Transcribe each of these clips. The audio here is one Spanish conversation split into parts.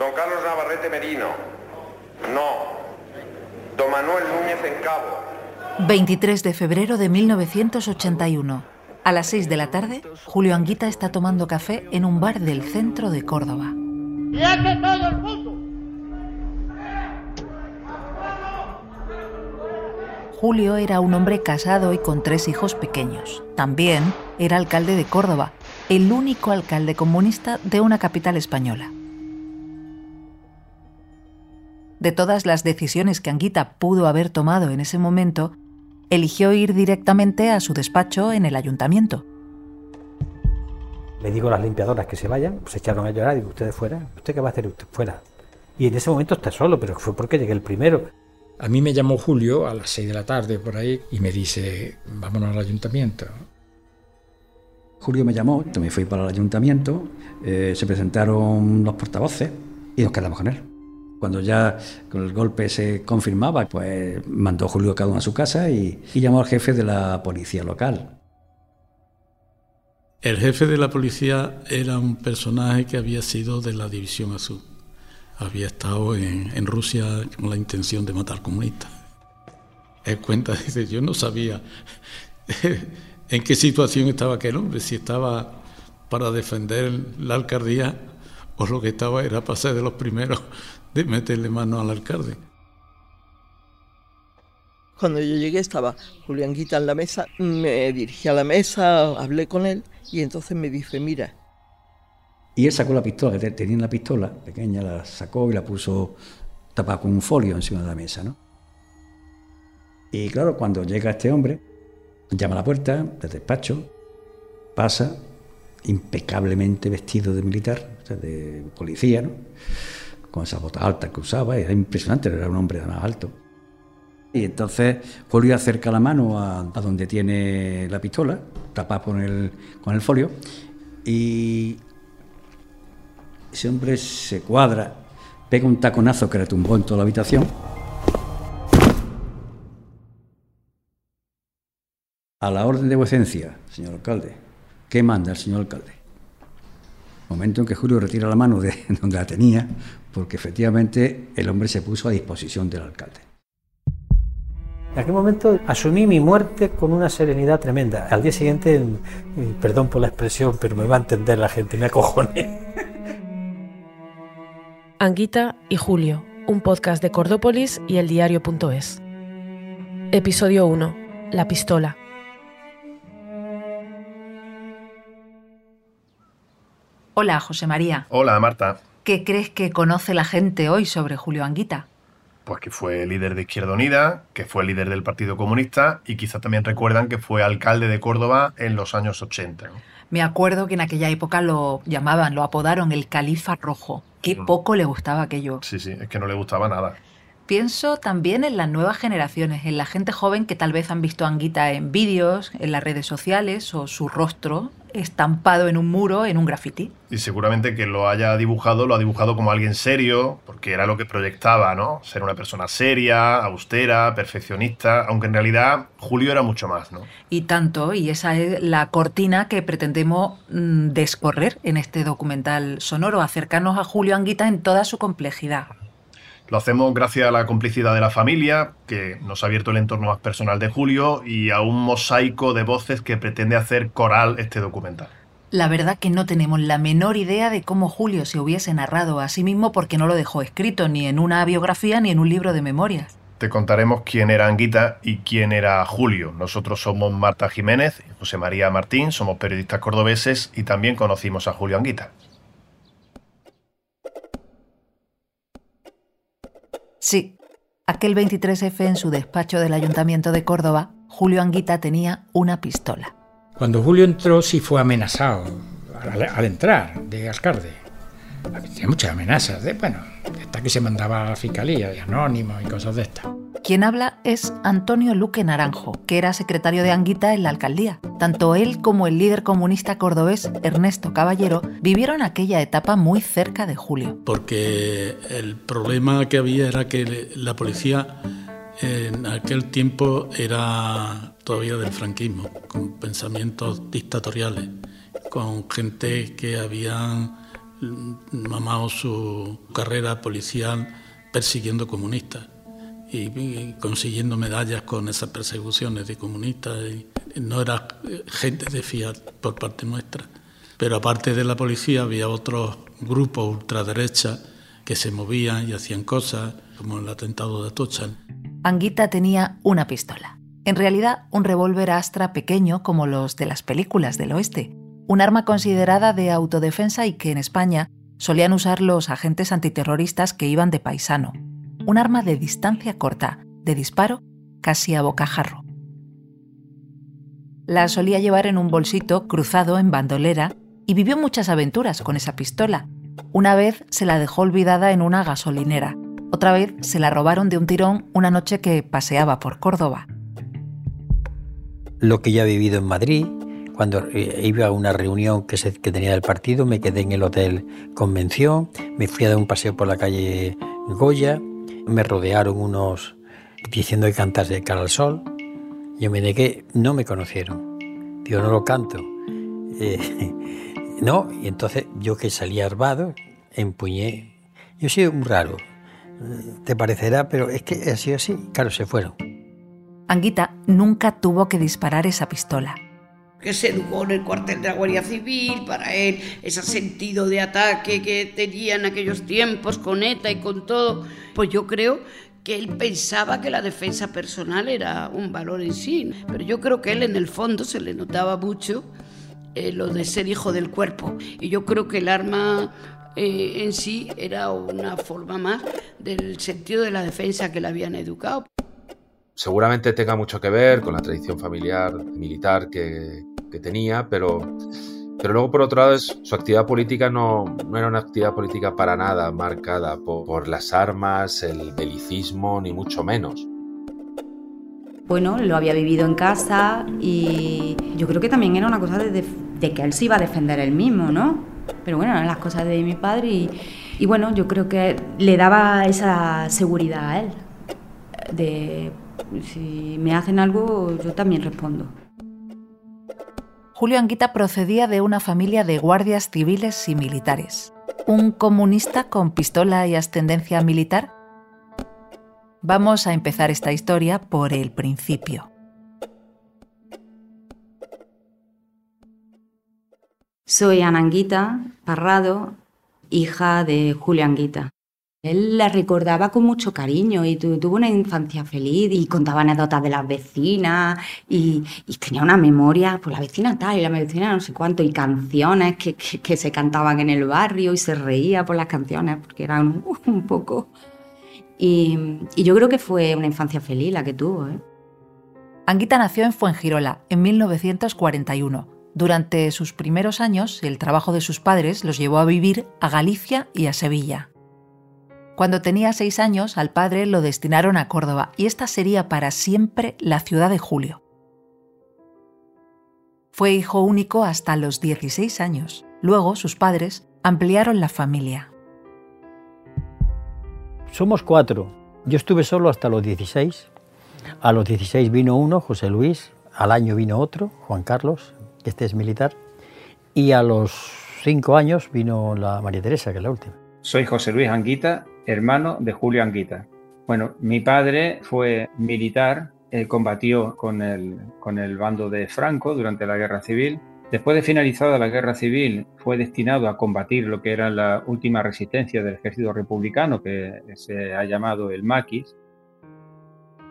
Don Carlos Navarrete Merino. No. Don Manuel Núñez en Cabo. 23 de febrero de 1981. A las 6 de la tarde, Julio Anguita está tomando café en un bar del centro de Córdoba. todo el mundo! Julio era un hombre casado y con tres hijos pequeños. También era alcalde de Córdoba, el único alcalde comunista de una capital española. De todas las decisiones que Anguita pudo haber tomado en ese momento, eligió ir directamente a su despacho en el ayuntamiento. Le digo a las limpiadoras que se vayan, se echaron a llorar, digo, ustedes fuera, ¿usted qué va a hacer usted fuera? Y en ese momento está solo, pero fue porque llegué el primero. A mí me llamó Julio a las 6 de la tarde por ahí y me dice, vámonos al ayuntamiento. Julio me llamó, me fui para el ayuntamiento, eh, se presentaron los portavoces y nos quedamos con él. Cuando ya con el golpe se confirmaba, pues mandó Julio cada a su casa y, y llamó al jefe de la policía local. El jefe de la policía era un personaje que había sido de la División Azul había estado en, Rusia con la intención de matar comunistas. Él cuenta, dice, yo no sabía en qué situación estaba aquel hombre, si estaba para defender la alcaldía o lo que estaba era para ser de los primeros de meterle mano al alcalde. Cuando yo llegué estaba Julián Guita en la mesa, me dirigí a la mesa, hablé con él y entonces me dice, mira, y él sacó la pistola, que tenía la pistola pequeña, la sacó y la puso tapada con un folio encima de la mesa, ¿no? Y claro, cuando llega este hombre, llama a la puerta del despacho, pasa, impecablemente vestido de militar, o sea, de policía, ¿no? Con esas botas altas que usaba, era impresionante, era un hombre más alto. Y entonces Julio acerca la mano a, donde tiene la pistola, tapada con el, con el folio, y ese hombre se cuadra, pega un taconazo que le tumbó en toda la habitación. A la orden de vuecencia, señor alcalde. ¿Qué manda el señor alcalde? Momento en que Julio retira la mano de donde la tenía, porque efectivamente el hombre se puso a disposición del alcalde. En aquel momento asumí mi muerte con una serenidad tremenda. Al día siguiente, perdón por la expresión, pero me va a entender la gente, me acojoné. Anguita y Julio, un podcast de Cordópolis y eldiario.es. Episodio 1. La pistola. Hola, José María. Hola, Marta. ¿Qué crees que conoce la gente hoy sobre Julio Anguita? Pues que fue líder de Izquierda Unida, que fue líder del Partido Comunista y quizá también recuerdan que fue alcalde de Córdoba en los años 80. Me acuerdo que en aquella época lo llamaban, lo apodaron el Califa Rojo. Qué mm. poco le gustaba aquello. Sí, sí, es que no le gustaba nada. Pienso también en las nuevas generaciones, en la gente joven que tal vez han visto a Anguita en vídeos, en las redes sociales o su rostro estampado en un muro, en un graffiti. Y seguramente que lo haya dibujado, lo ha dibujado como alguien serio, porque era lo que proyectaba, ¿no? Ser una persona seria, austera, perfeccionista, aunque en realidad Julio era mucho más, ¿no? Y tanto, y esa es la cortina que pretendemos mm, descorrer en este documental sonoro, acercarnos a Julio Anguita en toda su complejidad. Lo hacemos gracias a la complicidad de la familia, que nos ha abierto el entorno más personal de Julio, y a un mosaico de voces que pretende hacer coral este documental. La verdad que no tenemos la menor idea de cómo Julio se hubiese narrado a sí mismo porque no lo dejó escrito ni en una biografía ni en un libro de memorias. Te contaremos quién era Anguita y quién era Julio. Nosotros somos Marta Jiménez y José María Martín, somos periodistas cordobeses y también conocimos a Julio Anguita. Sí, aquel 23F en su despacho del Ayuntamiento de Córdoba, Julio Anguita tenía una pistola. Cuando Julio entró sí fue amenazado al, entrar de alcalde. Tenía muchas amenazas, de, bueno, hasta que se mandaba a la fiscalía, de anónimo y cosas de estas. Quien habla es Antonio Luque Naranjo, que era secretario de Anguita en la alcaldía. Tanto él como el líder comunista cordobés Ernesto Caballero vivieron aquella etapa muy cerca de Julio. Porque el problema que había era que la policía en aquel tiempo era todavía del franquismo, con pensamientos dictatoriales, con gente que habían mamado su carrera policial persiguiendo comunistas y, consiguiendo medallas con esas persecuciones de comunistas. Y no era gente de fiat por parte nuestra. Pero aparte de la policía había otros grupos ultraderecha que se movían y hacían cosas, como el atentado de Atocha. Anguita tenía una pistola. En realidad, un revólver Astra pequeño como los de las películas del oeste. Un arma considerada de autodefensa y que en España solían usar los agentes antiterroristas que iban de paisano. Un arma de distancia corta, de disparo casi a bocajarro. La solía llevar en un bolsito cruzado en bandolera y vivió muchas aventuras con esa pistola. Una vez se la dejó olvidada en una gasolinera, otra vez se la robaron de un tirón una noche que paseaba por Córdoba. Lo que ya he vivido en Madrid, cuando eh, iba a una reunión que, tenía del partido, me quedé en el hotel Convención, me fui a dar un paseo por la calle Goya, me rodearon unos diciendo que cantase de cara al sol, yo me negué, no me conocieron, yo no lo canto. Eh, No, y entonces yo que salía armado, empuñé. Yo sido muy raro, te parecerá, pero es que sido así. Claro, se fueron. Anguita nunca tuvo que disparar esa pistola. Que se educó en el cuartel de la Guardia Civil, para él ese sentido de ataque que tenía en aquellos tiempos con ETA y con todo, pues yo creo que él pensaba que la defensa personal era un valor en sí, pero yo creo que él en el fondo se le notaba mucho eh, lo de ser hijo del cuerpo. Y yo creo que el arma eh, en sí era una forma más del sentido de la defensa que le habían educado. Seguramente tenga mucho que ver con la tradición familiar militar que, que tenía, pero, pero luego por otro lado su actividad política no, no, era una actividad política para nada marcada por, por las armas, el belicismo, ni mucho menos bueno, lo había vivido en casa y yo creo que también era una cosa de, que él se iba a defender él mismo, ¿no? Pero bueno, eran las cosas de mi padre y, y bueno, yo creo que le daba esa seguridad a él, de si me hacen algo, yo también respondo. Julio Anguita procedía de una familia de guardias civiles y militares. Un comunista con pistola y ascendencia militar Vamos a empezar esta historia por el principio. Soy Ananguita Parrado, hija de Julio Anguita. Él la recordaba con mucho cariño y tuvo una infancia feliz y contaba anécdotas de las vecinas y, tenía una memoria, pues la vecina tal y la vecina no sé cuánto, y canciones que, se cantaban en el barrio y se reía por las canciones porque eran un poco y, yo creo que fue una infancia feliz la que tuvo. ¿eh? Anguita nació en Fuengirola en 1941. Durante sus primeros años, el trabajo de sus padres los llevó a vivir a Galicia y a Sevilla. Cuando tenía seis años, al padre lo destinaron a Córdoba y esta sería para siempre la ciudad de Julio. Fue hijo único hasta los 16 años. Luego sus padres ampliaron la familia. Somos cuatro. Yo estuve solo hasta los 16. A los 16 vino uno, José Luis. Al año vino otro, Juan Carlos, que este es militar. Y a los cinco años vino la María Teresa, que es la última. Soy José Luis Anguita, hermano de Julio Anguita. Bueno, mi padre fue militar, él combatió con el, con el bando de Franco durante la Guerra Civil Después de finalizada la guerra civil, fue destinado a combatir lo que era la última resistencia del ejército republicano, que se ha llamado el maquis.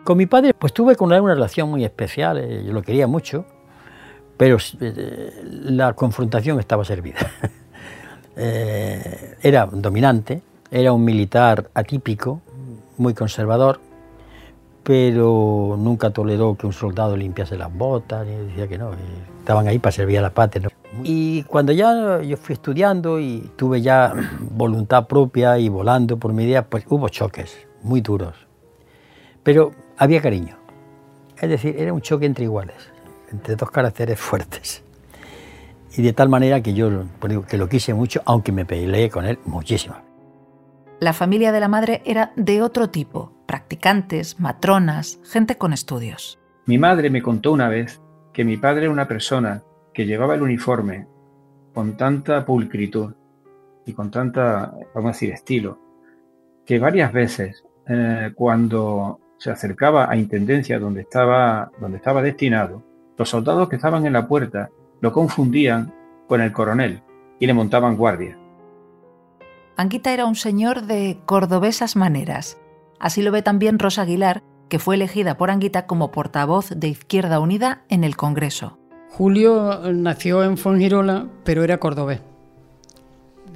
Con mi padre, pues tuve con él una relación muy especial, eh, yo lo quería mucho, pero eh, la confrontación estaba servida. Eh, era dominante, era un militar atípico, muy conservador, pero nunca toleró que un soldado limpiase las botas, decía que no, estaban ahí para servir a la patria. Y cuando ya yo fui estudiando y tuve ya voluntad propia y volando por mi idea, pues hubo choques muy duros, pero había cariño. Es decir, era un choque entre iguales, entre dos caracteres fuertes. Y de tal manera que yo que lo quise mucho, aunque me peleé con él muchísimo. La familia de la madre era de otro tipo, practicantes, matronas, gente con estudios. Mi madre me contó una vez que mi padre era una persona que llevaba el uniforme con tanta pulcritud y con tanta, vamos a decir, estilo, que varias veces eh, cuando se acercaba a Intendencia donde estaba, donde estaba destinado, los soldados que estaban en la puerta lo confundían con el coronel y le montaban guardia. Anguita era un señor de cordobesas maneras. Así lo ve también Rosa Aguilar, que fue elegida por Anguita como portavoz de Izquierda Unida en el Congreso. Julio nació en Fongirola, pero era cordobés.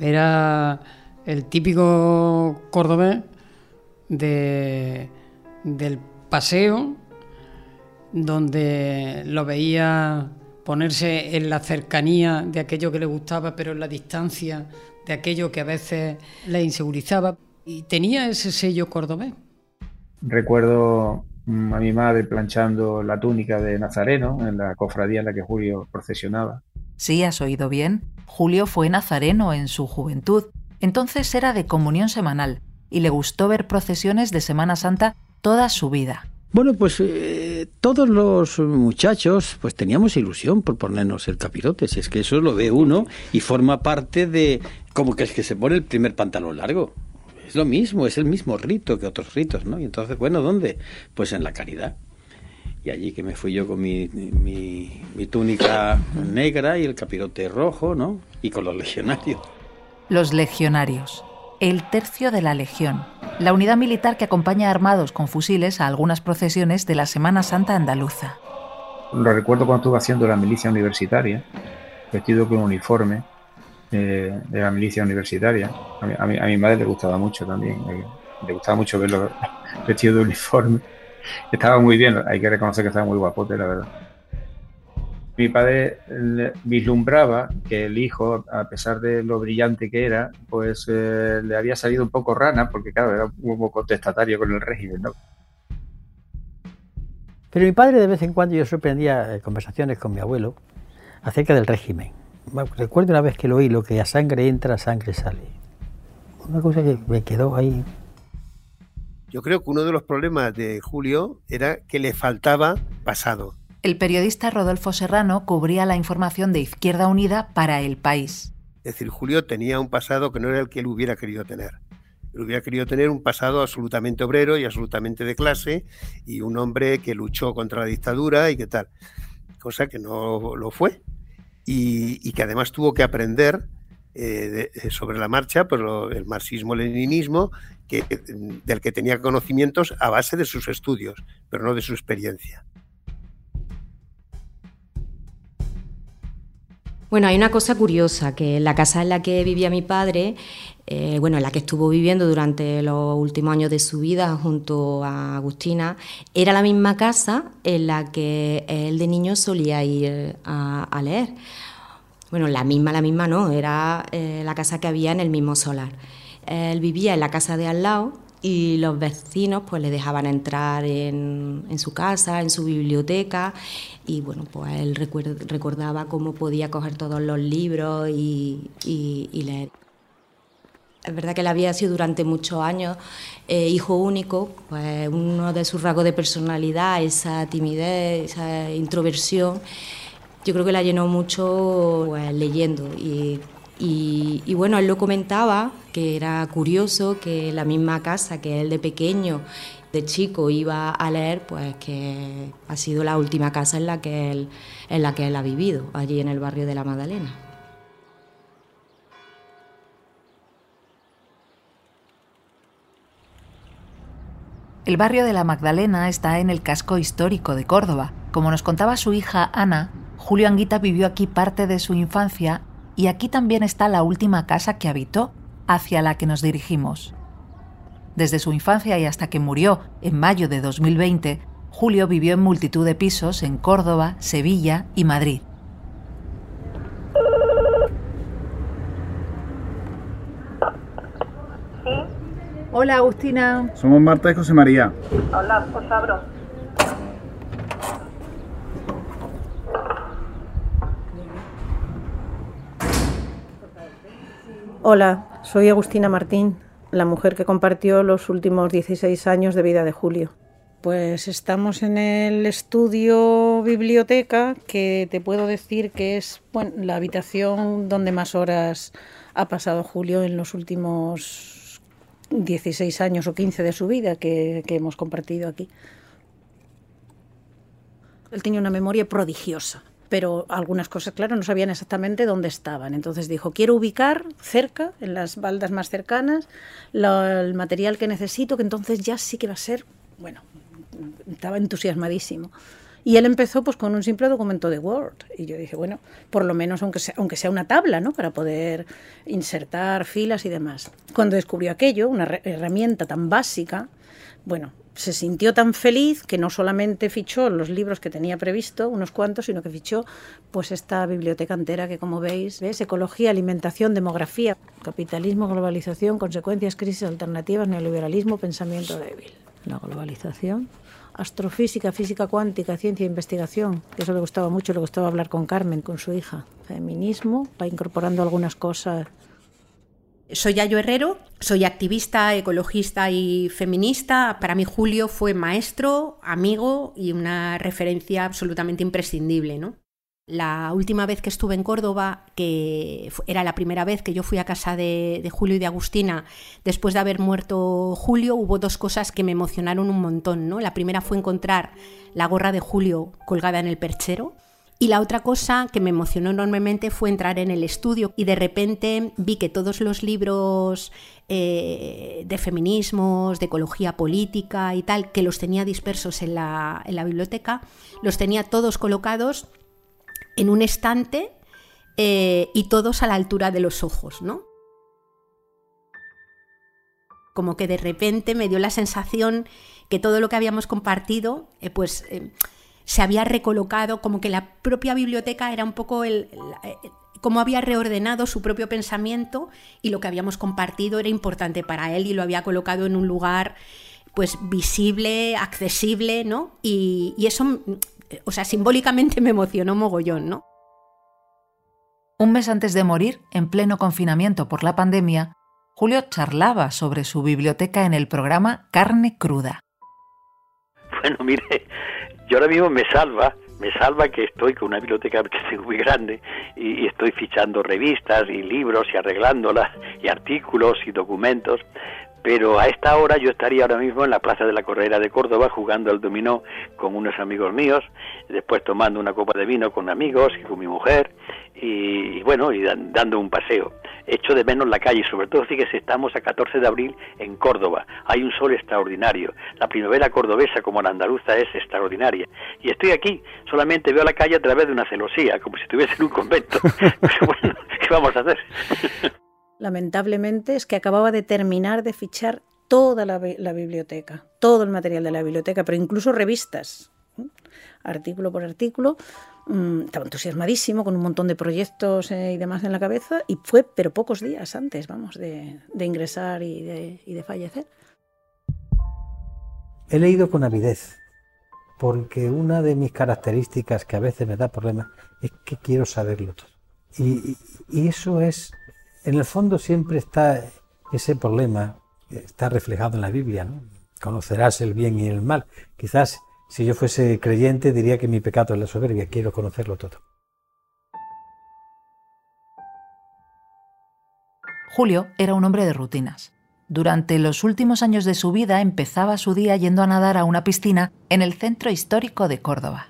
Era el típico cordobés de, del paseo, donde lo veía ponerse en la cercanía de aquello que le gustaba, pero en la distancia de aquello que a veces le insegurizaba. Y tenía ese sello cordobés. Recuerdo mm, a mi madre planchando la túnica de Nazareno en la cofradía en la que Julio procesionaba. Sí, has oído bien. Julio fue nazareno en su juventud. Entonces era de comunión semanal y le gustó ver procesiones de Semana Santa toda su vida. Bueno, pues eh, todos los muchachos pues teníamos ilusión por ponernos el capirote, si es que eso lo ve uno y forma parte de como que es que se pone el primer pantalón largo. Es lo mismo, es el mismo rito que otros ritos, ¿no? Y entonces, bueno, ¿dónde? Pues en la caridad. Y allí que me fui yo con mi, mi, mi túnica negra y el capirote rojo, ¿no? Y con los legionarios. Los legionarios el tercio de la Legión, la unidad militar que acompaña armados con fusiles a algunas procesiones de la Semana Santa andaluza. Lo recuerdo cuando estuve haciendo la milicia universitaria, vestido con uniforme eh, de la milicia universitaria. A mi, madre le gustaba mucho también, le, gustaba mucho verlo vestido de uniforme. Estaba muy bien, hay que reconocer que estaba muy guapote, la verdad mi padre vislumbraba que el hijo, a pesar de lo brillante que era, pues eh, le había salido un poco rana, porque claro, era un poco contestatario con el régimen, ¿no? Pero mi padre de vez en cuando yo sorprendía eh, conversaciones con mi abuelo acerca del régimen. Recuerdo una vez que lo oí, lo que a sangre entra, a sangre sale. Una cosa que me quedó ahí. Yo creo que uno de los problemas de Julio era que le faltaba pasado el periodista Rodolfo Serrano cubría la información de Izquierda Unida para El País. Es decir, Julio tenía un pasado que no era el que él hubiera querido tener. Él hubiera querido tener un pasado absolutamente obrero y absolutamente de clase y un hombre que luchó contra la dictadura y qué tal. Cosa que no lo fue. Y, que además tuvo que aprender eh, eh, sobre la marcha pues el marxismo-leninismo del que tenía conocimientos a base de sus estudios, pero no de su experiencia. Bueno, hay una cosa curiosa, que la casa en la que vivía mi padre, eh, bueno, en la que estuvo viviendo durante los últimos años de su vida junto a Agustina, era la misma casa en la que él de niño solía ir a, leer. Bueno, la misma, la misma no, era eh, la casa que había en el mismo solar. Él vivía en la casa de al lado y los vecinos pues le dejaban entrar en, su casa, en su biblioteca y bueno, pues él recordaba cómo podía coger todos los libros y, leer. Es verdad que él había sido durante muchos años eh, hijo único, pues uno de sus rasgos de personalidad, esa timidez, esa introversión, yo creo que la llenó mucho pues, leyendo y y, bueno, él lo comentaba, que era curioso que la misma casa que él de pequeño, de chico, iba a leer, pues que ha sido la última casa en la que él, en la que él ha vivido, allí en el barrio de la Magdalena. El barrio de la Magdalena está en el casco histórico de Córdoba. Como nos contaba su hija Ana, Julio Anguita vivió aquí parte de su infancia y aquí también está la última casa que habitó, hacia la que nos dirigimos. Desde su infancia y hasta que murió en mayo de 2020, Julio vivió en multitud de pisos en Córdoba, Sevilla y Madrid. Hola, Agustina. Somos Marta y José María. Hola, os abro. Hola, soy Agustina Martín, la mujer que compartió los últimos 16 años de vida de Julio. Pues estamos en el estudio biblioteca, que te puedo decir que es bueno, la habitación donde más horas ha pasado Julio en los últimos 16 años o 15 de su vida que, que hemos compartido aquí. Él tenía una memoria prodigiosa pero algunas cosas, claro, no sabían exactamente dónde estaban. Entonces dijo, quiero ubicar cerca, en las baldas más cercanas, el material que necesito, que entonces ya sí que va a ser, bueno, estaba entusiasmadísimo. Y él empezó pues con un simple documento de Word. Y yo dije, bueno, por lo menos aunque sea, aunque sea una tabla, ¿no? Para poder insertar filas y demás. Cuando descubrió aquello, una herramienta tan básica, bueno, se sintió tan feliz que no solamente fichó los libros que tenía previsto, unos cuantos, sino que fichó pues esta biblioteca entera que como veis, es ecología, alimentación, demografía, capitalismo, globalización, consecuencias, crisis alternativas, neoliberalismo, pensamiento débil. La globalización, astrofísica, física cuántica, ciencia e investigación, que eso le gustaba mucho, le gustaba hablar con Carmen, con su hija. Feminismo, va incorporando algunas cosas Soy Yayo Herrero, soy activista, ecologista y feminista. Para mí Julio fue maestro, amigo y una referencia absolutamente imprescindible, ¿no? La última vez que estuve en Córdoba, que era la primera vez que yo fui a casa de, de Julio y de Agustina, después de haber muerto Julio, hubo dos cosas que me emocionaron un montón, ¿no? La primera fue encontrar la gorra de Julio colgada en el perchero. Y la otra cosa que me emocionó enormemente fue entrar en el estudio y de repente vi que todos los libros eh, de feminismos, de ecología política y tal, que los tenía dispersos en la, biblioteca, los tenía todos colocados en un estante eh, y todos a la altura de los ojos, ¿no? Como que de repente me dio la sensación que todo lo que habíamos compartido, eh, pues se había recolocado, como que la propia biblioteca era un poco el, el- el- cómo había reordenado su propio pensamiento y lo que habíamos compartido era importante para él y lo había colocado en un lugar pues visible, accesible, ¿no? Y, y eso, mm, o sea, simbólicamente me emocionó mogollón, ¿no? Un mes antes de morir, en pleno confinamiento por la pandemia, Julio charlaba sobre su biblioteca en el programa Carne Cruda. Bueno, mire, yo ahora mismo me salva, me salva que estoy con una biblioteca que tengo muy grande y, y estoy fichando revistas y libros y arreglándolas y artículos y documentos. Pero a esta hora yo estaría ahora mismo en la Plaza de la Correra de Córdoba jugando al dominó con unos amigos míos, después tomando una copa de vino con amigos y con mi mujer y, y bueno, y dan- dando un paseo. Echo de menos la calle, sobre todo fíjese, estamos a 14 de abril en Córdoba. Hay un sol extraordinario. La primavera cordobesa como la andaluza es extraordinaria. Y estoy aquí, solamente veo la calle a través de una celosía, como si estuviese en un convento. Pero bueno, ¿qué vamos a hacer? lamentablemente, es que acababa de terminar de fichar toda la biblioteca, todo el material de la biblioteca, pero incluso revistas, ¿eh? artículo por artículo. Mm, Estaba entusiasmadísimo con un montón de proyectos eh, y demás en la cabeza y fue, pero pocos días antes, vamos, de, de ingresar y de, y de fallecer. He leído con avidez, porque una de mis características que a veces me da problemas es que quiero saberlo todo. Y, y- eso es, en el fondo siempre está ese problema, está reflejado en la Biblia, ¿no? Conocerás el bien y el mal. Quizás si yo fuese creyente diría que mi pecado es la soberbia, quiero conocerlo todo. Julio era un hombre de rutinas. Durante los últimos años de su vida empezaba su día yendo a nadar a una piscina en el centro histórico de Córdoba.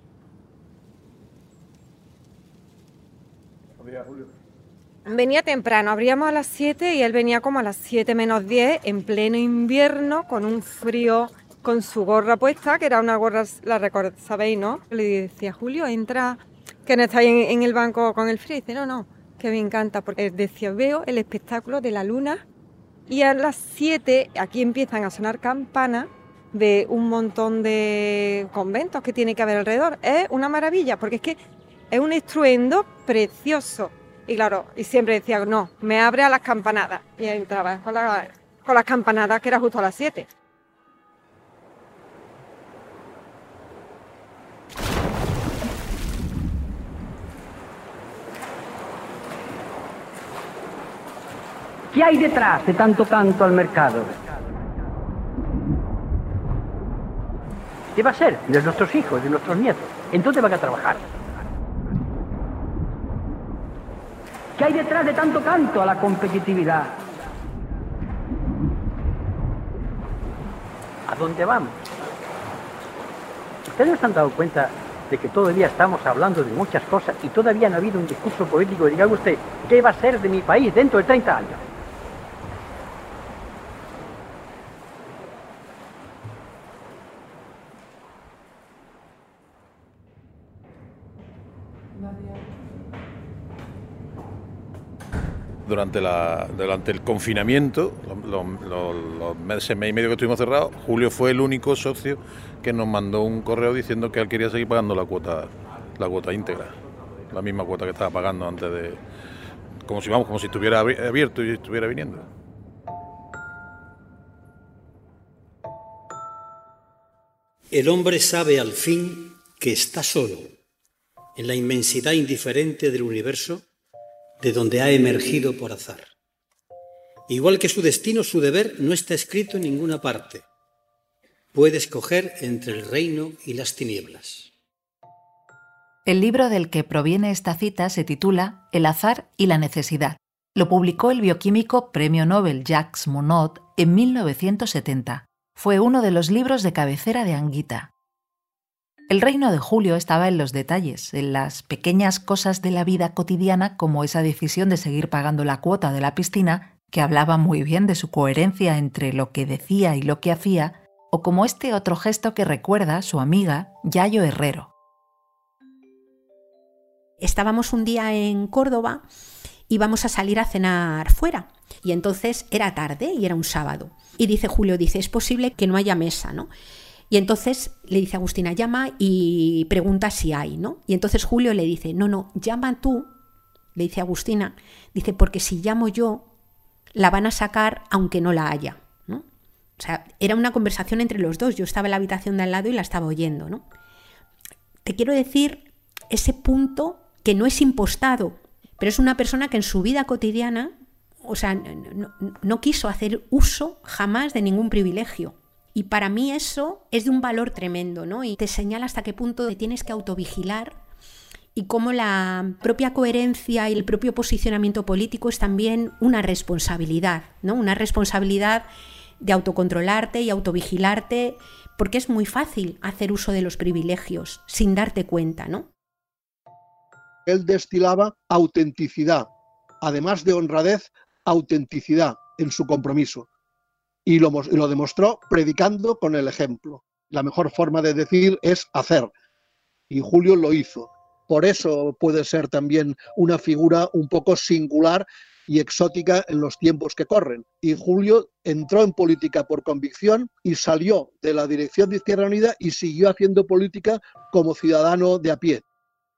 Venía temprano, abríamos a las 7 y él venía como a las 7 menos 10 en pleno invierno con un frío con su gorra puesta, que era una gorra, la record- sabéis, ¿no? Le decía, Julio, entra, que no estáis en, en el banco con el frío. Y dice, no, no, que me encanta, porque decía, veo el espectáculo de la luna y a las 7 aquí empiezan a sonar campanas de un montón de conventos que tiene que haber alrededor. Es una maravilla, porque es que es un estruendo precioso. Y claro, y siempre decía, no, me abre a las campanadas. Y entraba con, la- con las campanadas, que era justo a las 7. ¿Qué hay detrás de tanto canto al mercado? ¿Qué va a ser? De nuestros hijos, de nuestros nietos. Entonces van a trabajar. ¿Qué hay detrás de tanto canto a la competitividad? ¿A dónde vamos? ¿Ustedes se han dado cuenta de que todavía estamos hablando de muchas cosas y todavía no ha habido un discurso político que diga usted qué va a ser de mi país dentro de 30 años? Durante, la, durante el confinamiento, los, meses, mes y medio que estuvimos cerrados, Julio fue el único socio que nos mandó un correo diciendo que él quería seguir pagando la cuota, la cuota íntegra, la misma cuota que estaba pagando antes de, como si vamos, como si estuviera abierto y estuviera viniendo. El hombre sabe al fin que está solo en la inmensidad indiferente del universo de donde ha emergido por azar. Igual que su destino, su deber no está escrito en ninguna parte. Puede escoger entre el reino y las tinieblas. El libro del que proviene esta cita se titula El azar y la necesidad. Lo publicó el bioquímico Premio Nobel Jacques Monod en 1970. Fue uno de los libros de cabecera de Anguita. El reino de Julio estaba en los detalles, en las pequeñas cosas de la vida cotidiana como esa decisión de seguir pagando la cuota de la piscina, que hablaba muy bien de su coherencia entre lo que decía y lo que hacía, o como este otro gesto que recuerda su amiga Yayo Herrero. Estábamos un día en Córdoba y vamos a salir a cenar fuera. Y entonces era tarde y era un sábado. Y dice Julio, dice, es posible que no haya mesa, ¿no? Y entonces le dice Agustina, llama y pregunta si hay, ¿no? Y entonces Julio le dice, no, no, llama tú, le dice Agustina, dice, porque si llamo yo, la van a sacar aunque no la haya, ¿no? O sea, era una conversación entre los dos, yo estaba en la habitación de al lado y la estaba oyendo, ¿no? Te quiero decir ese punto que no es impostado, pero es una persona que en su vida cotidiana, o sea, no, no quiso hacer uso jamás de ningún privilegio. Y para mí eso es de un valor tremendo, ¿no? Y te señala hasta qué punto te tienes que autovigilar y cómo la propia coherencia y el propio posicionamiento político es también una responsabilidad, ¿no? Una responsabilidad de autocontrolarte y autovigilarte, porque es muy fácil hacer uso de los privilegios sin darte cuenta, ¿no? Él destilaba autenticidad, además de honradez, autenticidad en su compromiso y lo, lo demostró predicando con el ejemplo. La mejor forma de decir es hacer. Y Julio lo hizo. Por eso puede ser también una figura un poco singular y exótica en los tiempos que corren. Y Julio entró en política por convicción y salió de la dirección de Izquierda Unida y siguió haciendo política como ciudadano de a pie.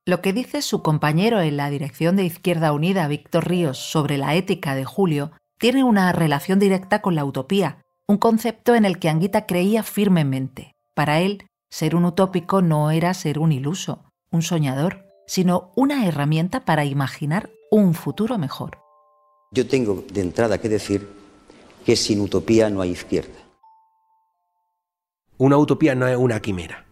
Lo que dice su compañero en la dirección de Izquierda Unida, Víctor Ríos, sobre la ética de Julio, tiene una relación directa con la utopía, un concepto en el que Anguita creía firmemente. Para él, ser un utópico no era ser un iluso, un soñador, sino una herramienta para imaginar un futuro mejor. Yo tengo de entrada que decir que sin utopía no hay izquierda. Una utopía no es una quimera,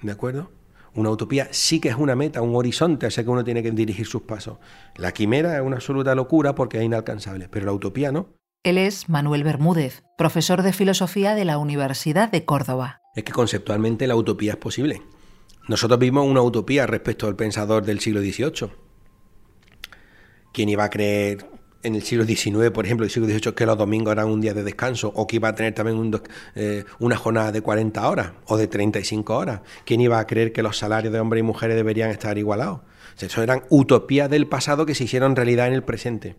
¿de acuerdo? Una utopía sí que es una meta, un horizonte hacia que uno tiene que dirigir sus pasos. La quimera es una absoluta locura porque es inalcanzable, pero la utopía no. Él es Manuel Bermúdez, profesor de filosofía de la Universidad de Córdoba. Es que conceptualmente la utopía es posible. Nosotros vimos una utopía respecto al pensador del siglo XVIII. ¿Quién iba a creer en el siglo XIX, por ejemplo, el siglo XVIII, que los domingos eran un día de descanso o que iba a tener también eh, una jornada de 40 horas o de 35 horas? ¿Quién iba a creer que los salarios de hombres y mujeres deberían estar igualados? eso eran utopías del pasado que se hicieron realidad en el presente.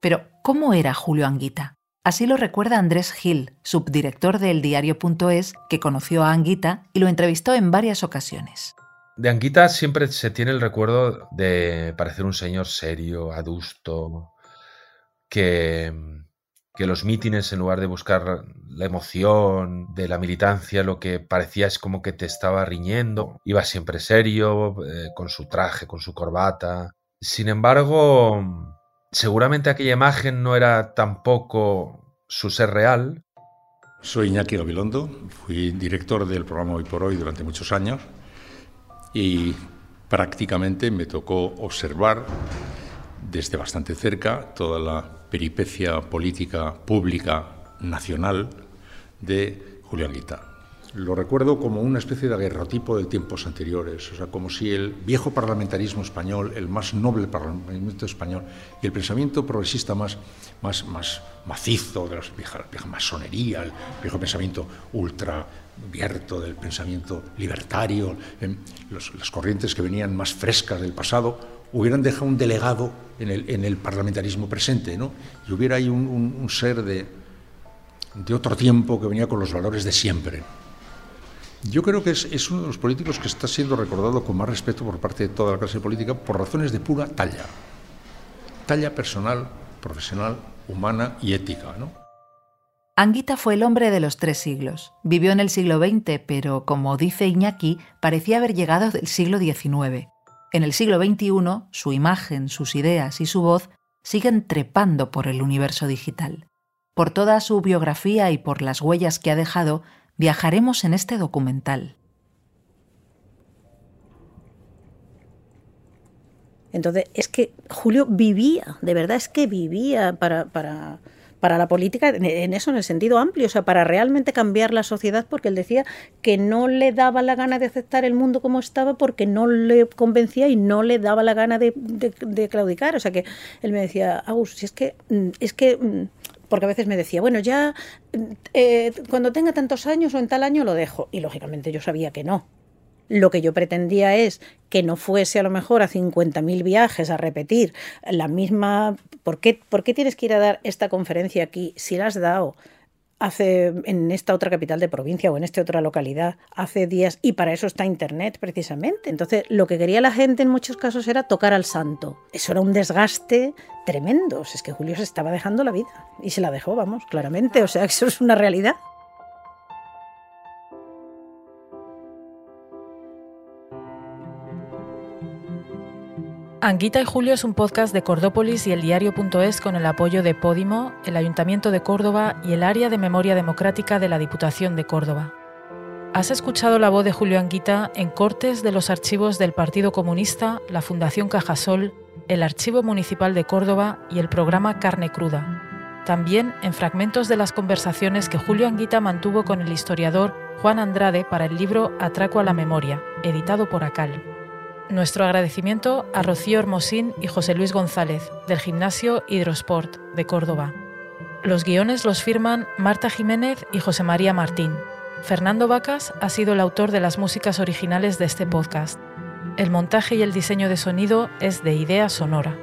Pero, ¿cómo era Julio Anguita? Así lo recuerda Andrés Gil, subdirector del diario.es, que conoció a Anguita y lo entrevistó en varias ocasiones. De Anguita siempre se tiene el recuerdo de parecer un señor serio, adusto, que, los mítines, en lugar de buscar la emoción de la militancia, lo que parecía es como que te estaba riñendo. Iba siempre serio, eh, con su traje, con su corbata. Sin embargo, Seguramente aquella imagen no era tampoco su ser real. Soy Iñaki Gabilondo, fui director del programa Hoy por Hoy durante muchos años y prácticamente me tocó observar desde bastante cerca toda la peripecia política pública nacional de Julián Guita. Lo recuerdo como una especie de aguerrotipo de tiempos anteriores, o sea, como si el viejo parlamentarismo español, el más noble parlamentarismo español y el pensamiento progresista más, más, más macizo de la vieja, masonería, el viejo pensamiento ultra abierto del pensamiento libertario, las corrientes que venían más frescas del pasado, hubieran dejado un delegado en el, en el parlamentarismo presente, ¿no? Y hubiera ahí un, ser de, de otro tiempo que venía con los valores de siempre. Yo creo que es, uno de los políticos que está siendo recordado con más respeto por parte de toda la clase política por razones de pura talla. Talla personal, profesional, humana y ética. ¿no? Anguita fue el hombre de los tres siglos. Vivió en el siglo XX, pero como dice Iñaki, parecía haber llegado del siglo XIX. En el siglo XXI, su imagen, sus ideas y su voz siguen trepando por el universo digital. Por toda su biografía y por las huellas que ha dejado, viajaremos en este documental. Entonces, es que Julio vivía, de verdad es que vivía para, para, para, la política en eso, en el sentido amplio, o sea, para realmente cambiar la sociedad, porque él decía que no le daba la gana de aceptar el mundo como estaba porque no le convencía y no le daba la gana de, claudicar. O sea, que él me decía, Agus, si es que, mm, es que mm, porque a veces me decía, bueno, ya eh, cuando tenga tantos años o en tal año lo dejo. Y lógicamente yo sabía que no. Lo que yo pretendía es que no fuese a lo mejor a 50.000 viajes a repetir la misma... ¿Por qué, ¿Por qué tienes que ir a dar esta conferencia aquí si la has dado? Hace en esta otra capital de provincia o en esta otra localidad hace días y para eso está internet precisamente. Entonces, lo que quería la gente en muchos casos era tocar al santo. Eso era un desgaste tremendo. es que Julio se estaba dejando la vida y se la dejó, vamos, claramente. O sea, eso es una realidad. Anguita y Julio es un podcast de Cordópolis y el diario.es con el apoyo de Podimo, el Ayuntamiento de Córdoba y el Área de Memoria Democrática de la Diputación de Córdoba. Has escuchado la voz de Julio Anguita en cortes de los archivos del Partido Comunista, la Fundación Cajasol, el Archivo Municipal de Córdoba y el programa Carne Cruda. También en fragmentos de las conversaciones que Julio Anguita mantuvo con el historiador Juan Andrade para el libro Atraco a la Memoria, editado por Acal. Nuestro agradecimiento a Rocío Hermosín y José Luis González, del Gimnasio Hidrosport de Córdoba. Los guiones los firman Marta Jiménez y José María Martín. Fernando Vacas ha sido el autor de las músicas originales de este podcast. El montaje y el diseño de sonido es de Idea Sonora.